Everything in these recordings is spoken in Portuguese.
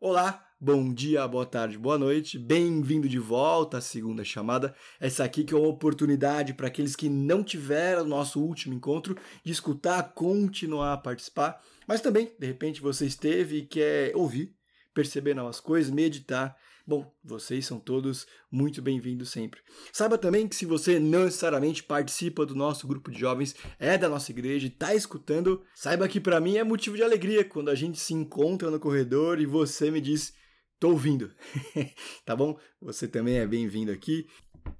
Olá, bom dia, boa tarde, boa noite. Bem-vindo de volta à segunda chamada. Essa aqui que é uma oportunidade para aqueles que não tiveram o nosso último encontro de escutar, continuar a participar, mas também, de repente, você esteve e quer ouvir, perceber novas coisas, meditar. Bom, vocês são todos muito bem-vindos sempre. Saiba também que se você não necessariamente participa do nosso grupo de jovens, é da nossa igreja e está escutando, saiba que para mim é motivo de alegria quando a gente se encontra no corredor e você me diz tô ouvindo. tá bom? Você também é bem-vindo aqui.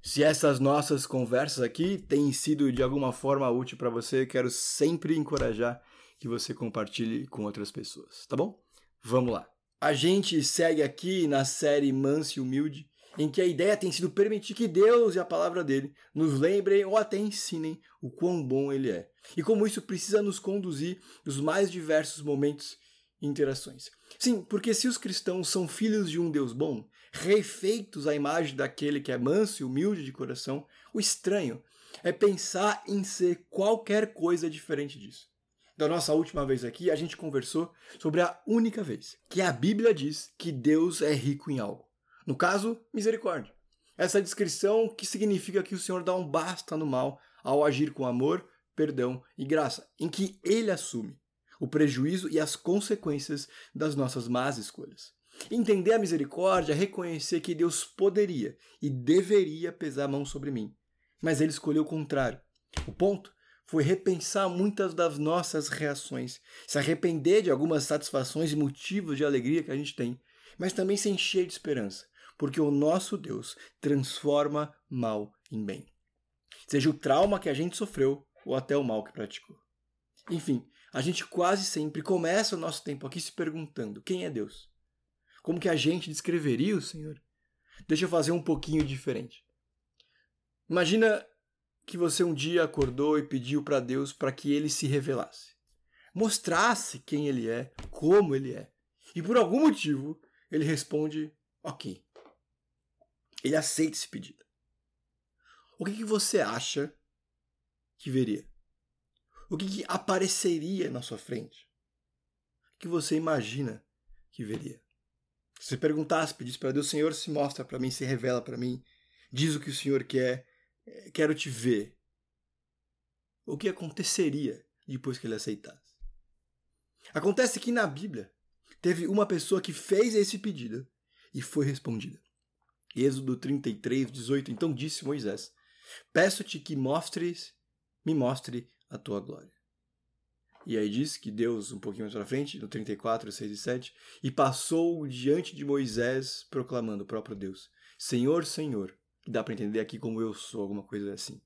Se essas nossas conversas aqui têm sido de alguma forma útil para você, quero sempre encorajar que você compartilhe com outras pessoas, tá bom? Vamos lá. A gente segue aqui na série Manso e Humilde, em que a ideia tem sido permitir que Deus e a palavra dele nos lembrem ou até ensinem o quão bom ele é. E como isso precisa nos conduzir nos mais diversos momentos e interações. Sim, porque se os cristãos são filhos de um Deus bom, refeitos à imagem daquele que é manso e humilde de coração, o estranho é pensar em ser qualquer coisa diferente disso da nossa última vez aqui, a gente conversou sobre a única vez que a Bíblia diz que Deus é rico em algo. No caso, misericórdia. Essa descrição que significa que o Senhor dá um basta no mal ao agir com amor, perdão e graça, em que ele assume o prejuízo e as consequências das nossas más escolhas. Entender a misericórdia é reconhecer que Deus poderia e deveria pesar a mão sobre mim, mas ele escolheu o contrário. O ponto foi repensar muitas das nossas reações, se arrepender de algumas satisfações e motivos de alegria que a gente tem, mas também se encher de esperança, porque o nosso Deus transforma mal em bem. Seja o trauma que a gente sofreu ou até o mal que praticou. Enfim, a gente quase sempre começa o nosso tempo aqui se perguntando: quem é Deus? Como que a gente descreveria o Senhor? Deixa eu fazer um pouquinho diferente. Imagina que você um dia acordou e pediu para Deus para que ele se revelasse, mostrasse quem ele é, como ele é. E por algum motivo, ele responde: Ok. Ele aceita esse pedido. O que, que você acha que veria? O que, que apareceria na sua frente? O que você imagina que veria? Se você perguntasse, pedisse para Deus, Senhor, se mostra para mim, se revela para mim, diz o que o Senhor quer, quero te ver. O que aconteceria depois que ele aceitasse? Acontece que na Bíblia teve uma pessoa que fez esse pedido e foi respondida. Êxodo 33, 18. Então disse Moisés: Peço-te que mostres, me mostre a tua glória. E aí diz que Deus, um pouquinho mais para frente, no 34, 6 e 7, e passou diante de Moisés proclamando o próprio Deus: Senhor, Senhor, dá para entender aqui como eu sou, alguma coisa assim.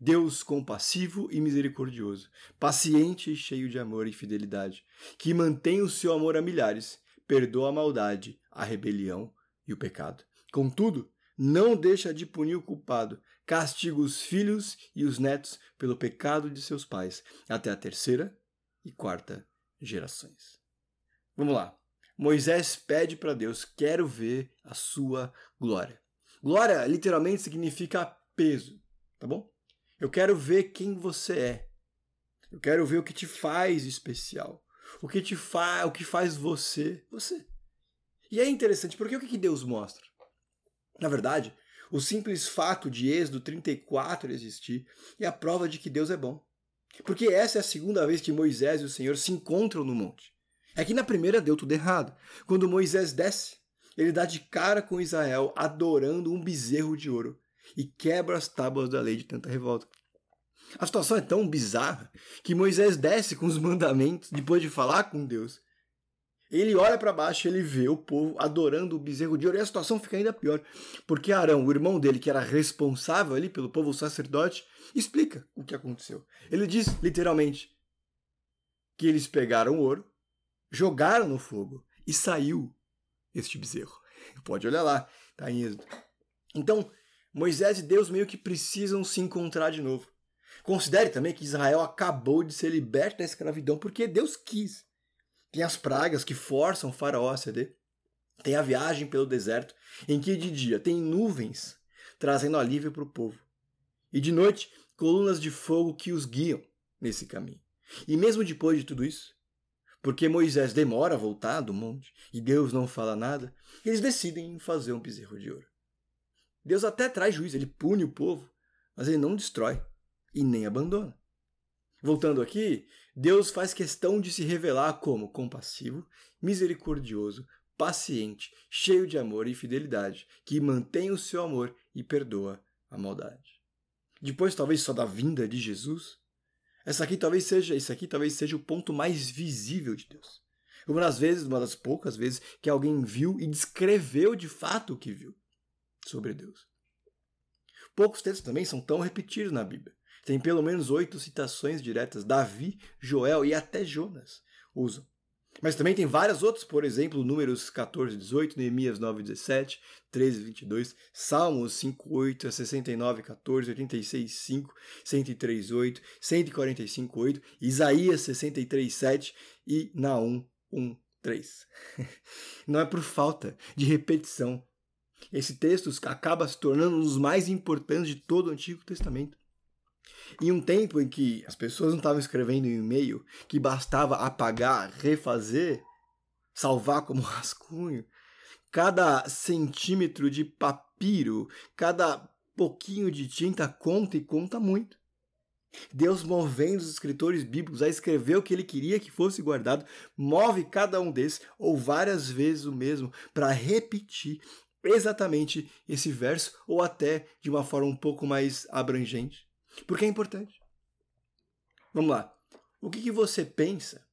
Deus compassivo e misericordioso, paciente e cheio de amor e fidelidade, que mantém o seu amor a milhares, perdoa a maldade, a rebelião e o pecado. Contudo, não deixa de punir o culpado, castiga os filhos e os netos pelo pecado de seus pais, até a terceira e quarta gerações. Vamos lá. Moisés pede para Deus: Quero ver a sua glória. Glória literalmente significa peso, tá bom? Eu quero ver quem você é. Eu quero ver o que te faz especial. O que te faz, o que faz você, você. E é interessante, porque o que Deus mostra? Na verdade, o simples fato de Êxodo 34 existir é a prova de que Deus é bom. Porque essa é a segunda vez que Moisés e o Senhor se encontram no monte. É que na primeira deu tudo errado. Quando Moisés desce, ele dá de cara com Israel adorando um bezerro de ouro e quebra as tábuas da lei de tanta revolta. A situação é tão bizarra que Moisés desce com os mandamentos depois de falar com Deus. Ele olha para baixo, ele vê o povo adorando o bezerro de ouro e a situação fica ainda pior, porque Arão, o irmão dele que era responsável ali pelo povo, sacerdote, explica o que aconteceu. Ele diz literalmente que eles pegaram o ouro, jogaram no fogo e saiu este bezerro. Pode olhar lá, tá em Êxodo. Então, Moisés e Deus meio que precisam se encontrar de novo. Considere também que Israel acabou de ser liberto da escravidão porque Deus quis. Tem as pragas que forçam o faraó a ceder. Tem a viagem pelo deserto, em que de dia tem nuvens trazendo alívio para o povo. e de noite colunas de fogo que os guiam nesse caminho. E mesmo depois de tudo isso, porque Moisés demora a voltar do monte e Deus não fala nada, eles decidem fazer um bezerro de ouro. Deus até traz juízo, ele pune o povo, mas ele não destrói e nem abandona. Voltando aqui, Deus faz questão de se revelar como compassivo, misericordioso, paciente, cheio de amor e fidelidade, que mantém o seu amor e perdoa a maldade. Depois, talvez só da vinda de Jesus, essa aqui talvez seja, isso aqui talvez seja o ponto mais visível de Deus. Uma das vezes, uma das poucas vezes que alguém viu e descreveu de fato o que viu sobre Deus. Poucos textos também são tão repetidos na Bíblia. Tem pelo menos oito citações diretas. Davi, Joel e até Jonas usam. Mas também tem várias outras, por exemplo, Números 14, 18, Neemias 9, 17, 13, 22, Salmos 5, 8, 69, 14, 86, 5, 103, 8, 145, 8, Isaías 63, 7 e Naum 1, 3. Não é por falta de repetição. Esse texto acaba se tornando um dos mais importantes de todo o Antigo Testamento. Em um tempo em que as pessoas não estavam escrevendo em e-mail, que bastava apagar, refazer, salvar como rascunho, cada centímetro de papiro, cada pouquinho de tinta conta e conta muito. Deus movendo os escritores bíblicos a escrever o que ele queria que fosse guardado, move cada um desses, ou várias vezes o mesmo, para repetir exatamente esse verso, ou até de uma forma um pouco mais abrangente. Porque é importante. Vamos lá. O que, que você pensa?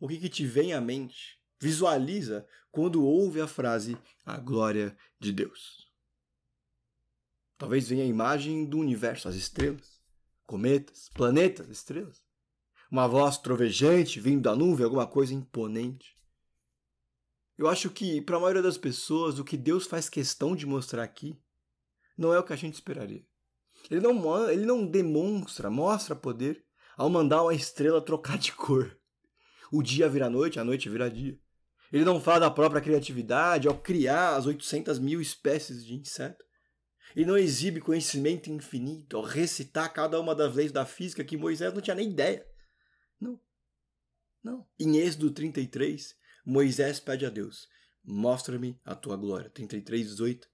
O que, que te vem à mente? Visualiza quando ouve a frase a glória de Deus. Talvez venha a imagem do universo, as estrelas, cometas, planetas, estrelas. Uma voz trovejante vindo da nuvem, alguma coisa imponente. Eu acho que, para a maioria das pessoas, o que Deus faz questão de mostrar aqui não é o que a gente esperaria. Ele não, ele não demonstra, mostra poder ao mandar uma estrela trocar de cor. O dia vira noite, a noite vira dia. Ele não fala da própria criatividade ao criar as 800 mil espécies de inseto. Ele não exibe conhecimento infinito ao recitar cada uma das leis da física que Moisés não tinha nem ideia. Não. Não. Em Êxodo 33, Moisés pede a Deus: Mostra-me a tua glória. 33, 18.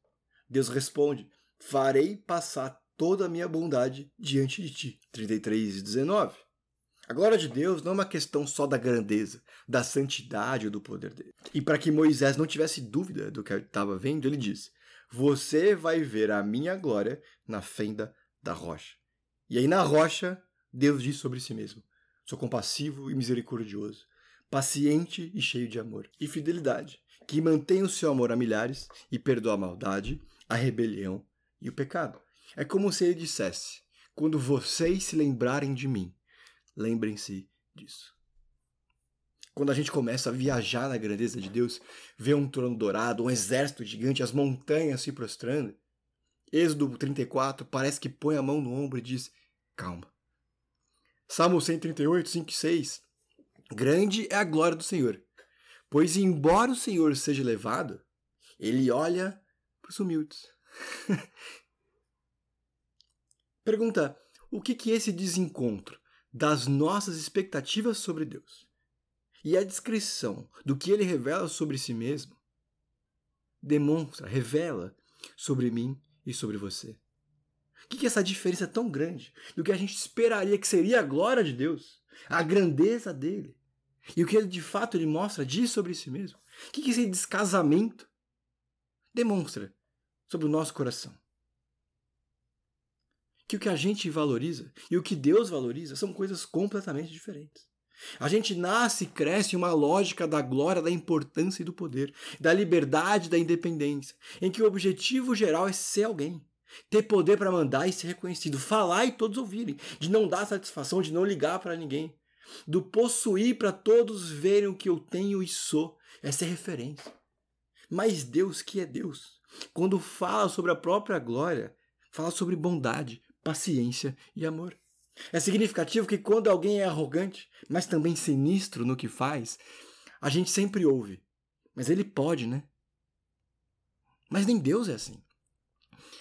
Deus responde: Farei passar toda a minha bondade diante de ti. 33 e 19. A glória de Deus não é uma questão só da grandeza, da santidade ou do poder dele. E para que Moisés não tivesse dúvida do que estava vendo, ele diz: Você vai ver a minha glória na fenda da rocha. E aí na rocha, Deus diz sobre si mesmo: Sou compassivo e misericordioso, paciente e cheio de amor e fidelidade, que mantém o seu amor a milhares e perdoa a maldade, a rebelião e o pecado. É como se ele dissesse: quando vocês se lembrarem de mim, lembrem-se disso. Quando a gente começa a viajar na grandeza de Deus, vê um trono dourado, um exército gigante, as montanhas se prostrando, Êxodo 34 parece que põe a mão no ombro e diz: calma. Salmo 138, 5 e 6. Grande é a glória do Senhor, pois embora o Senhor seja elevado, ele olha para os humildes. Pergunta: o que, que esse desencontro das nossas expectativas sobre Deus e a descrição do que ele revela sobre si mesmo demonstra, revela sobre mim e sobre você? O que, que essa diferença é tão grande do que a gente esperaria que seria a glória de Deus, a grandeza dele, e o que ele de fato ele mostra diz sobre si mesmo? O que, que esse descasamento demonstra sobre o nosso coração? Que o que a gente valoriza e o que Deus valoriza são coisas completamente diferentes. A gente nasce e cresce em uma lógica da glória, da importância e do poder, da liberdade, da independência, em que o objetivo geral é ser alguém, ter poder para mandar e ser reconhecido, falar e todos ouvirem, de não dar satisfação, de não ligar para ninguém, do possuir para todos verem o que eu tenho e sou, essa é referência. Mas Deus, que é Deus, quando fala sobre a própria glória, fala sobre bondade, paciência e amor. É significativo que quando alguém é arrogante, mas também sinistro no que faz, a gente sempre ouve. Mas ele pode, né? Mas nem Deus é assim.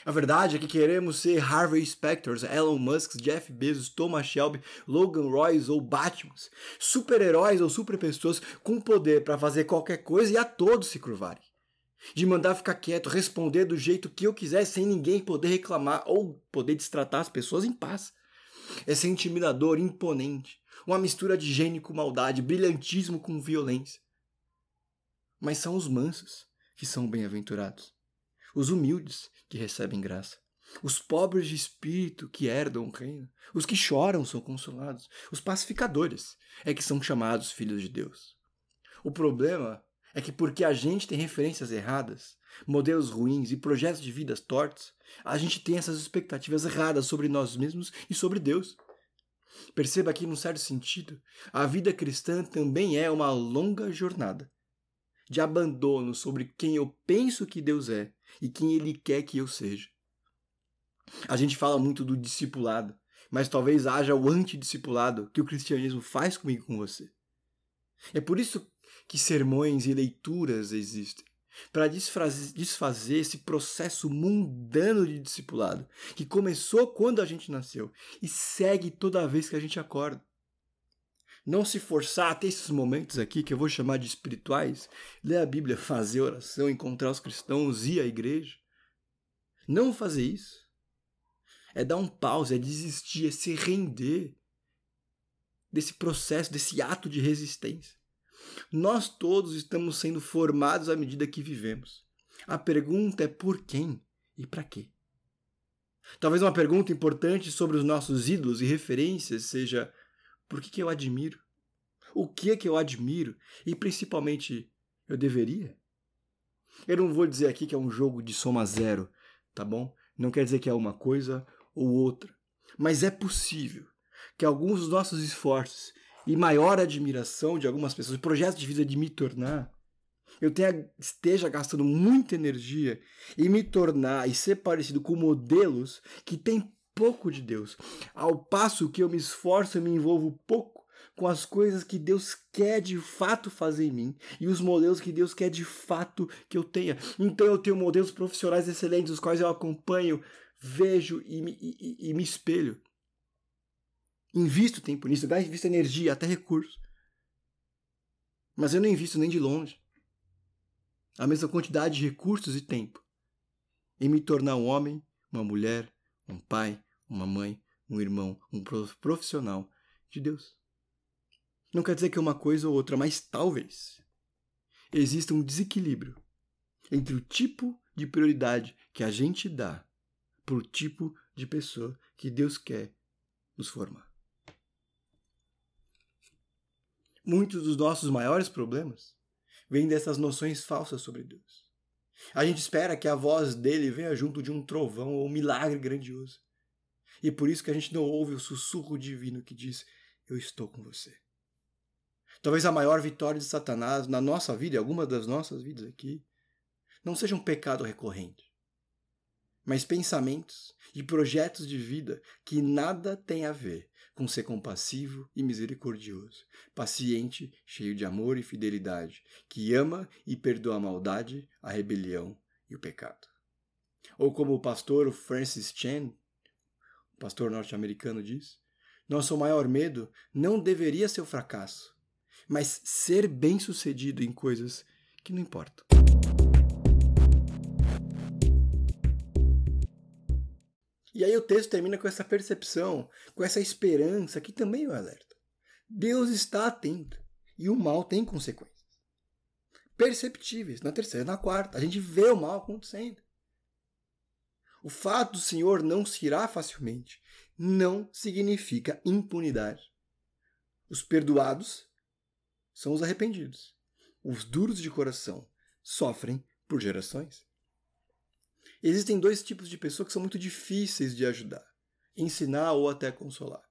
A verdade é que queremos ser Harvey Specters, Elon Musk, Jeff Bezos, Thomas Shelby, Logan Royce ou Batman, super-heróis ou super-pessoas com poder para fazer qualquer coisa e a todos se curvarem. De mandar ficar quieto, responder do jeito que eu quiser sem ninguém poder reclamar ou poder destratar as pessoas em paz. É ser intimidador, imponente, uma mistura de gênio com maldade, brilhantismo com violência. Mas são os mansos que são bem-aventurados, os humildes que recebem graça. Os pobres de espírito que herdam o reino, os que choram são consolados, os pacificadores é que são chamados filhos de Deus. O problema é que porque a gente tem referências erradas, modelos ruins e projetos de vidas tortos, a gente tem essas expectativas erradas sobre nós mesmos e sobre Deus. Perceba que, num certo sentido, a vida cristã também é uma longa jornada de abandono sobre quem eu penso que Deus é e quem Ele quer que eu seja. A gente fala muito do discipulado, mas talvez haja o antidiscipulado que o cristianismo faz comigo e com você. É por isso que sermões e leituras existem para desfazer esse processo mundano de discipulado que começou quando a gente nasceu e segue toda vez que a gente acorda não se forçar a ter esses momentos aqui que eu vou chamar de espirituais, ler a Bíblia, fazer oração, encontrar os cristãos, ir à igreja. Não fazer isso. É dar um pause, é desistir, é se render desse processo, desse ato de resistência. Nós todos estamos sendo formados à medida que vivemos. A pergunta é por quem e para quê? Talvez uma pergunta importante sobre os nossos ídolos e referências seja por que, que eu admiro? O que é que eu admiro? E principalmente, eu deveria? Eu não vou dizer aqui que é um jogo de soma zero, tá bom? Não quer dizer que é uma coisa ou outra. Mas é possível que alguns dos nossos esforços e maior admiração de algumas pessoas, projetos de vida de me tornar, eu tenha, esteja gastando muita energia em me tornar e ser parecido com modelos que têm pouco de Deus. Ao passo que eu me esforço e me envolvo pouco com as coisas que Deus quer de fato fazer em mim e os modelos que Deus quer de fato que eu tenha. Então eu tenho modelos profissionais excelentes, os quais eu acompanho, vejo e e, e me espelho. Invisto tempo nisso, invisto energia, até recursos. Mas eu não invisto nem de longe a mesma quantidade de recursos e tempo em me tornar um homem, uma mulher, um pai, uma mãe, um irmão, um profissional de Deus. Não quer dizer que é uma coisa ou outra, mas talvez exista um desequilíbrio entre o tipo de prioridade que a gente dá para o tipo de pessoa que Deus quer nos formar. Muitos dos nossos maiores problemas vêm dessas noções falsas sobre Deus. A gente espera que a voz dele venha junto de um trovão ou um milagre grandioso. E por isso que a gente não ouve o sussurro divino que diz: Eu estou com você. Talvez a maior vitória de Satanás na nossa vida, e alguma das nossas vidas aqui, não seja um pecado recorrente, mas pensamentos e projetos de vida que nada têm a ver com ser compassivo e misericordioso, paciente, cheio de amor e fidelidade, que ama e perdoa a maldade, a rebelião e o pecado. Ou como o pastor Francis Chan, o pastor norte-americano diz, nosso maior medo não deveria ser o fracasso, mas ser bem-sucedido em coisas que não importam. E aí o texto termina com essa percepção, com essa esperança que também o alerta. Deus está atento e o mal tem consequências. Perceptíveis na terceira e na quarta. A gente vê o mal acontecendo. O fato do Senhor não se irá facilmente não significa impunidade. Os perdoados são os arrependidos. Os duros de coração sofrem por gerações. Existem dois tipos de pessoas que são muito difíceis de ajudar, ensinar ou até consolar.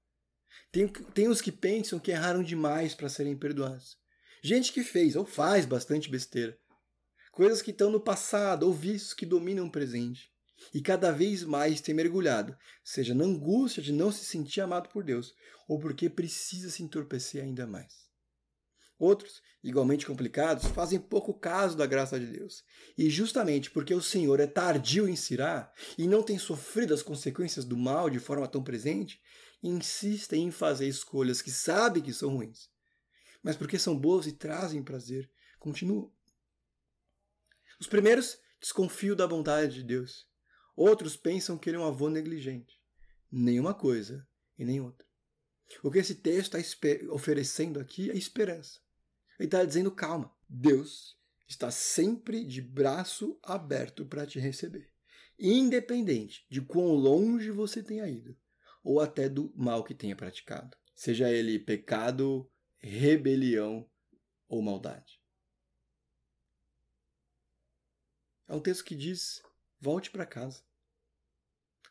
Tem, tem os que pensam que erraram demais para serem perdoados. Gente que fez ou faz bastante besteira. Coisas que estão no passado ou vícios que dominam o presente. E cada vez mais tem mergulhado, seja na angústia de não se sentir amado por Deus, ou porque precisa se entorpecer ainda mais. Outros, igualmente complicados, fazem pouco caso da graça de Deus. E justamente porque o Senhor é tardio em cirar e não tem sofrido as consequências do mal de forma tão presente, insistem em fazer escolhas que sabem que são ruins. Mas porque são boas e trazem prazer, continuam. Os primeiros desconfiam da bondade de Deus. Outros pensam que ele é um avô negligente. Nenhuma coisa e nem outra. O que esse texto está oferecendo aqui é esperança. Ele está dizendo: calma, Deus está sempre de braço aberto para te receber, independente de quão longe você tenha ido ou até do mal que tenha praticado, seja ele pecado, rebelião ou maldade. É um texto que diz: volte para casa.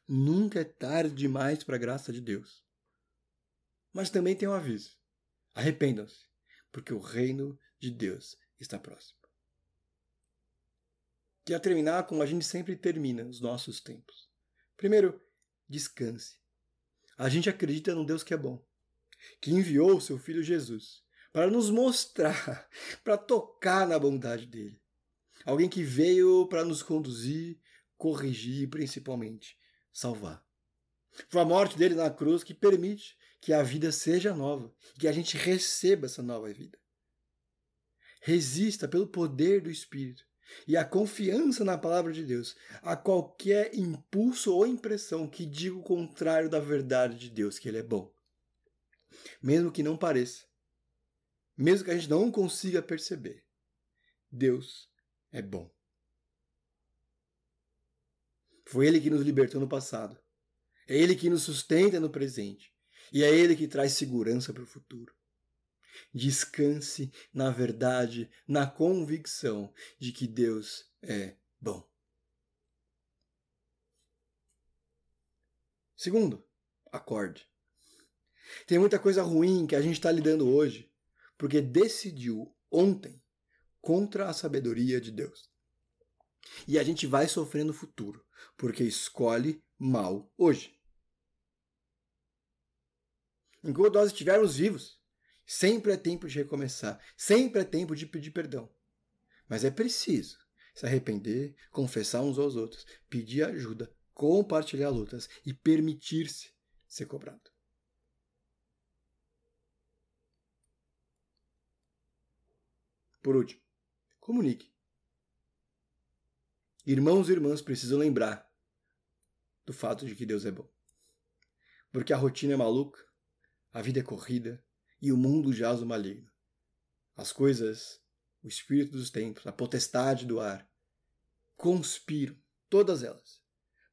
Nunca é tarde demais para a graça de Deus. Mas também tem um aviso: arrependam-se, porque o reino de Deus está próximo. Quero terminar como a gente sempre termina os nossos tempos. Primeiro, descanse. A gente acredita num Deus que é bom, que enviou o seu filho Jesus para nos mostrar, para tocar na bondade dele. Alguém que veio para nos conduzir, corrigir e principalmente salvar. Foi a morte dele na cruz que permite que a vida seja nova, que a gente receba essa nova vida. Resista pelo poder do Espírito e a confiança na palavra de Deus a qualquer impulso ou impressão que diga o contrário da verdade de Deus, que Ele é bom. Mesmo que não pareça, mesmo que a gente não consiga perceber, Deus é bom. Foi Ele que nos libertou no passado. É Ele que nos sustenta no presente. E é Ele que traz segurança para o futuro. Descanse na verdade, na convicção de que Deus é bom. Segundo, acorde. Tem muita coisa ruim que a gente está lidando hoje porque decidiu ontem contra a sabedoria de Deus. E a gente vai sofrer no futuro porque escolhe mal hoje. Enquanto nós estivermos vivos, sempre é tempo de recomeçar, sempre é tempo de pedir perdão. Mas é preciso se arrepender, confessar uns aos outros, pedir ajuda, compartilhar lutas e permitir-se ser cobrado. Por último, comunique. Irmãos e irmãs precisam lembrar do fato de que Deus é bom. Porque a rotina é maluca, a vida é corrida e o mundo jaz o maligno. As coisas, o espírito dos tempos, a potestade do ar, conspiram, todas elas,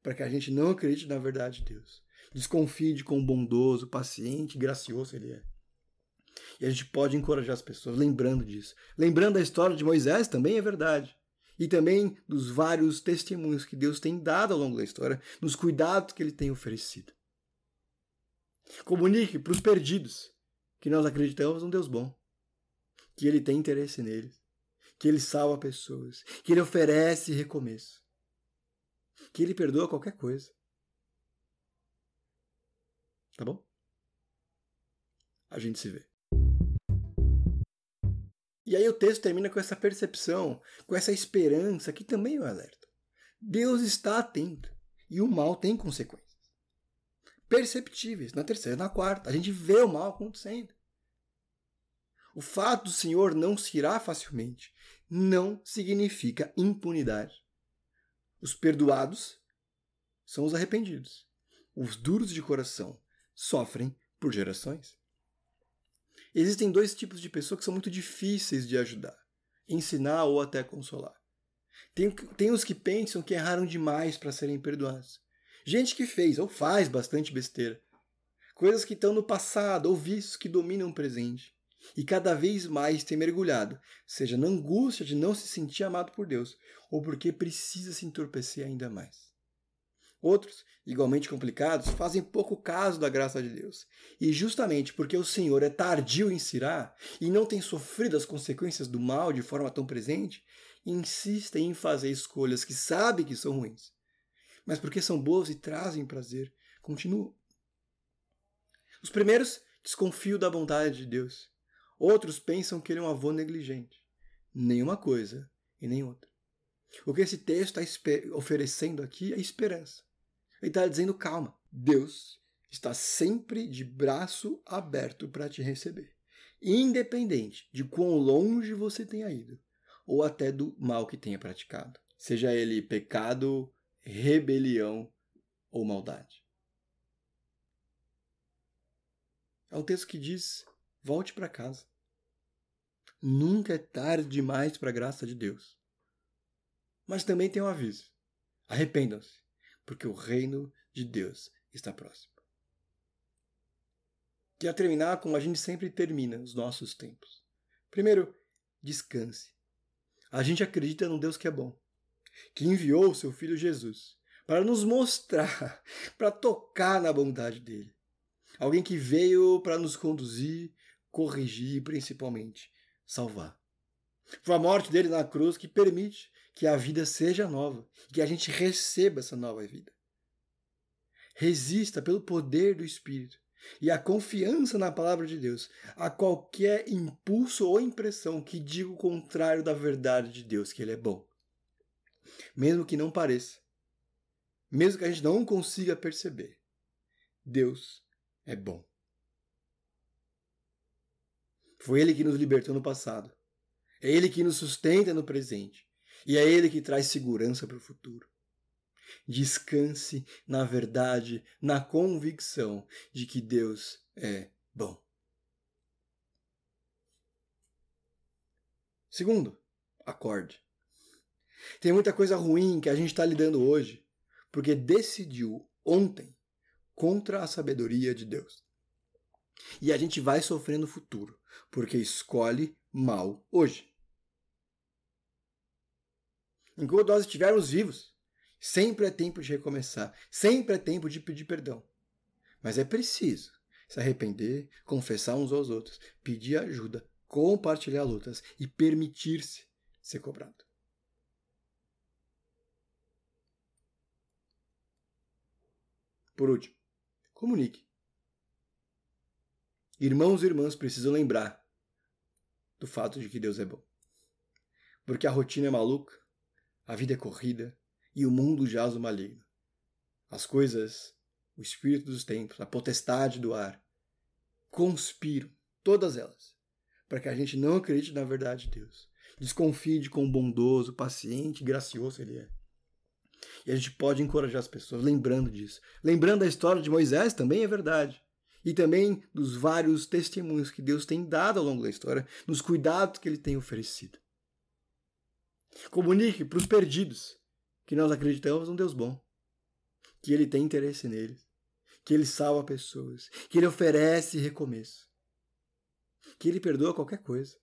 para que a gente não acredite na verdade de Deus. Desconfie de quão bondoso, paciente gracioso Ele é. E a gente pode encorajar as pessoas lembrando disso. Lembrando a história de Moisés também é verdade. E também dos vários testemunhos que Deus tem dado ao longo da história, nos cuidados que Ele tem oferecido. Comunique para os perdidos que nós acreditamos num Deus bom, que Ele tem interesse neles, que Ele salva pessoas, que Ele oferece recomeço, que Ele perdoa qualquer coisa. Tá bom? A gente se vê. E aí o texto termina com essa percepção, com essa esperança que também é um alerta. Deus está atento e o mal tem consequências perceptíveis na terceira e na quarta. A gente vê o mal acontecendo. O fato do Senhor não se irá facilmente não significa impunidade. Os perdoados são os arrependidos. Os duros de coração sofrem por gerações. Existem dois tipos de pessoas que são muito difíceis de ajudar, ensinar ou até consolar. Tem, tem os que pensam que erraram demais para serem perdoados. Gente que fez ou faz bastante besteira. Coisas que estão no passado ou vícios que dominam o presente. E cada vez mais tem mergulhado, seja na angústia de não se sentir amado por Deus, ou porque precisa se entorpecer ainda mais. Outros, igualmente complicados, fazem pouco caso da graça de Deus. E justamente porque o Senhor é tardio em cirar e não tem sofrido as consequências do mal de forma tão presente, insistem em fazer escolhas que sabem que são ruins mas porque são boas e trazem prazer, continuam. Os primeiros desconfiam da bondade de Deus. Outros pensam que ele é um avô negligente. Nenhuma coisa e nem outra. O que esse texto está oferecendo aqui é esperança. Ele está dizendo calma. Deus está sempre de braço aberto para te receber, independente de quão longe você tenha ido ou até do mal que tenha praticado, seja ele pecado, rebelião ou maldade. É um texto que diz: volte para casa. Nunca é tarde demais para a graça de Deus. Mas também tem um aviso: arrependam-se, porque o reino de Deus está próximo. Quero terminar como a gente sempre termina os nossos tempos. Primeiro, descanse. A gente acredita num Deus que é bom, que enviou o seu filho Jesus para nos mostrar, para tocar na bondade dele. Alguém que veio para nos conduzir, corrigir e principalmente salvar. Foi a morte dele na cruz que permite que a vida seja nova, que a gente receba essa nova vida. Resista pelo poder do Espírito e a confiança na palavra de Deus a qualquer impulso ou impressão que diga o contrário da verdade de Deus, que Ele é bom. Mesmo que não pareça, mesmo que a gente não consiga perceber, Deus é bom. Foi Ele que nos libertou no passado. É Ele que nos sustenta no presente. E é Ele que traz segurança para o futuro. Descanse na verdade, na convicção de que Deus é bom. Segundo, acorde. Tem muita coisa ruim que a gente está lidando hoje porque decidiu ontem contra a sabedoria de Deus. E a gente vai sofrer no futuro porque escolhe mal hoje. Enquanto nós estivermos vivos, sempre é tempo de recomeçar, sempre é tempo de pedir perdão. Mas é preciso se arrepender, confessar uns aos outros, pedir ajuda, compartilhar lutas e permitir-se ser cobrado. Por último, comunique. Irmãos e irmãs precisam lembrar do fato de que Deus é bom. Porque a rotina é maluca, a vida é corrida e o mundo jaz o maligno. As coisas, o espírito dos tempos, a potestade do ar, conspiram, todas elas, para que a gente não acredite na verdade de Deus. Desconfie de quão bondoso, paciente, gracioso Ele é. E a gente pode encorajar as pessoas lembrando disso. Lembrando a história de Moisés também é verdade e também dos vários testemunhos que Deus tem dado ao longo da história, nos cuidados que ele tem oferecido. Comunique para os perdidos que nós acreditamos num Deus bom, que ele tem interesse neles, que ele salva pessoas, que ele oferece recomeço, que ele perdoa qualquer coisa.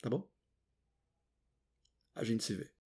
Tá bom? A gente se vê.